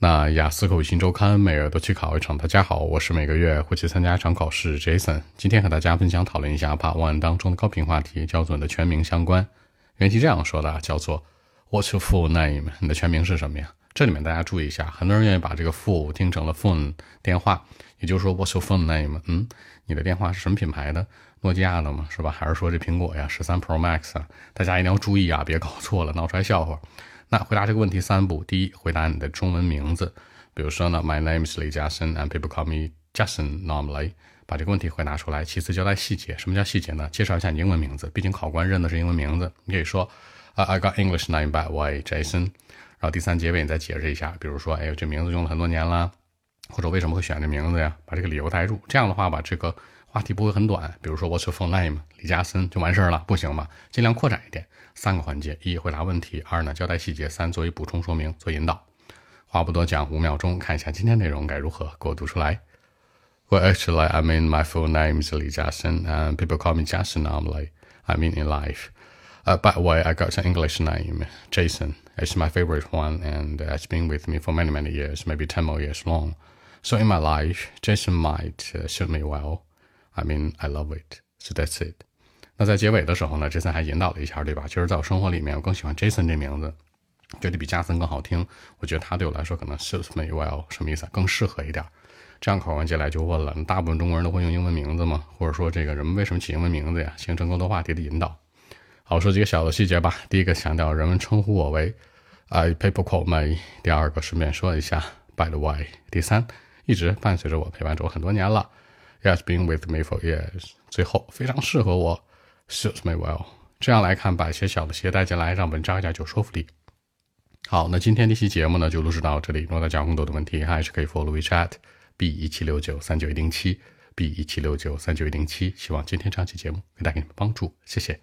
那雅思口语新周刊每月都去考一场。大家好，我是每个月会去参加一场考试 Jason。今天和大家分享讨论一下 Part One 当中的高频话题，叫做你的全名相关。原题这样说的，叫做 What's your full name？你的全名是什么呀？这里面大家注意一下，很多人愿意把这个 full 听成了 phone 电话，也就是说 What's your phone name？嗯，你的电话是什么品牌的？诺基亚的吗？是吧？还是说这苹果呀？十三 Pro Max 啊？大家一定要注意啊，别搞错了，闹出来笑话。那回答这个问题三步：第一，回答你的中文名字，比如说呢，My name is Li Jiasen，and people call me Jason normally，把这个问题回答出来。其次，交代细节。什么叫细节呢？介绍一下你英文名字，毕竟考官认的是英文名字。你可以说，啊，I got English name by way Jason。然后第三结尾你再解释一下，比如说，哎呦，这名字用了很多年了，或者为什么会选这名字呀？把这个理由带入。这样的话，把这个话题不会很短。比如说，What's your full name？李嘉森就完事儿了，不行吗？尽量扩展一点。三个环节：一、回答问题；二呢，交代细节；三、作为补充说明，做引导。话不多讲，五秒钟，看一下今天内容该如何给我读出来。Well, actually, I mean my full name is Li Jiasen, and people call me Jason normally. I mean in life. Uh, by the way, I got an English name, Jason. It's my favorite one, and it's been with me for many, many years, maybe 10 more years long. So in my life, Jason might uh, suit me well. I mean, I love it. So that's it. 那在结尾的时候呢，Jason 还引导了一下，对吧？其实在我生活里面，我更喜欢 Jason 这名字，觉得比加森更好听。我觉得他对我来说可能 suits me well，什么意思？更适合一点。这样考完接下来就问了：大部分中国人都会用英文名字吗？或者说这个人们为什么起英文名字呀？形成更多话题的引导。好，说几个小的细节吧。第一个强调人们称呼我为 I people call me。第二个顺便说一下 by the way。第三，一直伴随着我，陪伴着我很多年了。He has been with me for years。最后，非常适合我。Suits my well。这样来看，把一些小的鞋带进来，让文章更加有说服力。好，那今天这期节目呢，就录制到这里。如果大家有更多的问题，还是可以 follow WeChat B 一七六九三九一零七 B 一七六九三九一零七。希望今天这期节目能带给你们帮助，谢谢。